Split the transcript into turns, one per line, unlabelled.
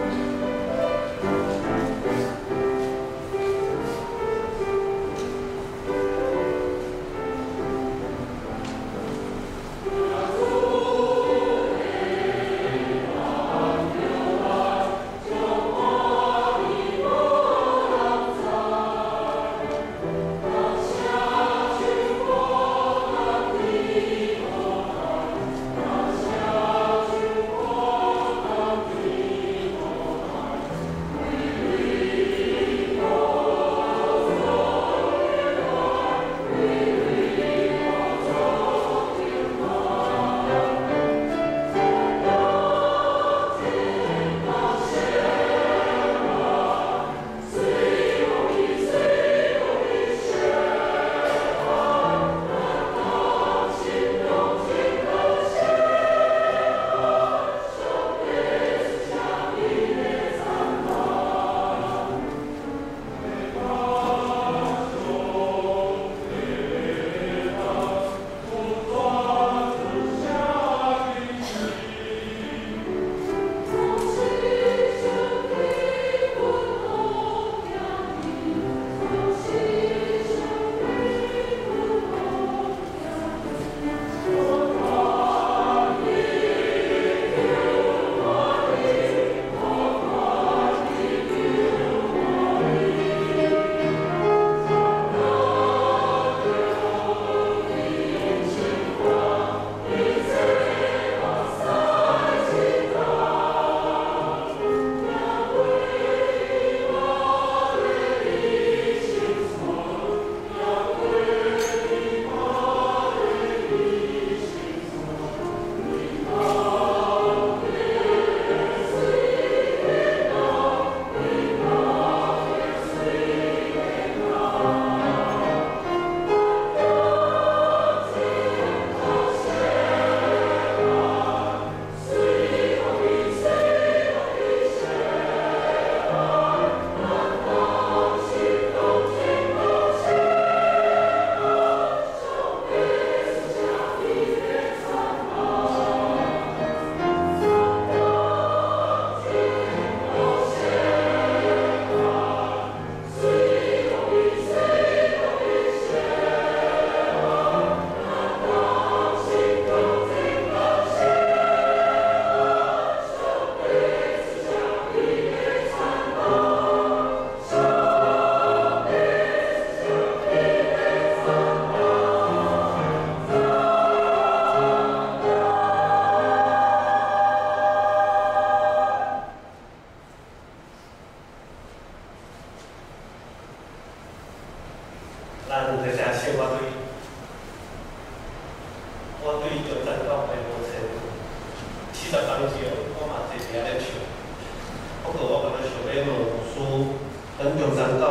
Amen. 咱这些小我对，我对中山高的无错，七十当时我嘛坐伫遐咧唱，不过我感觉想要问老师，咱中山高。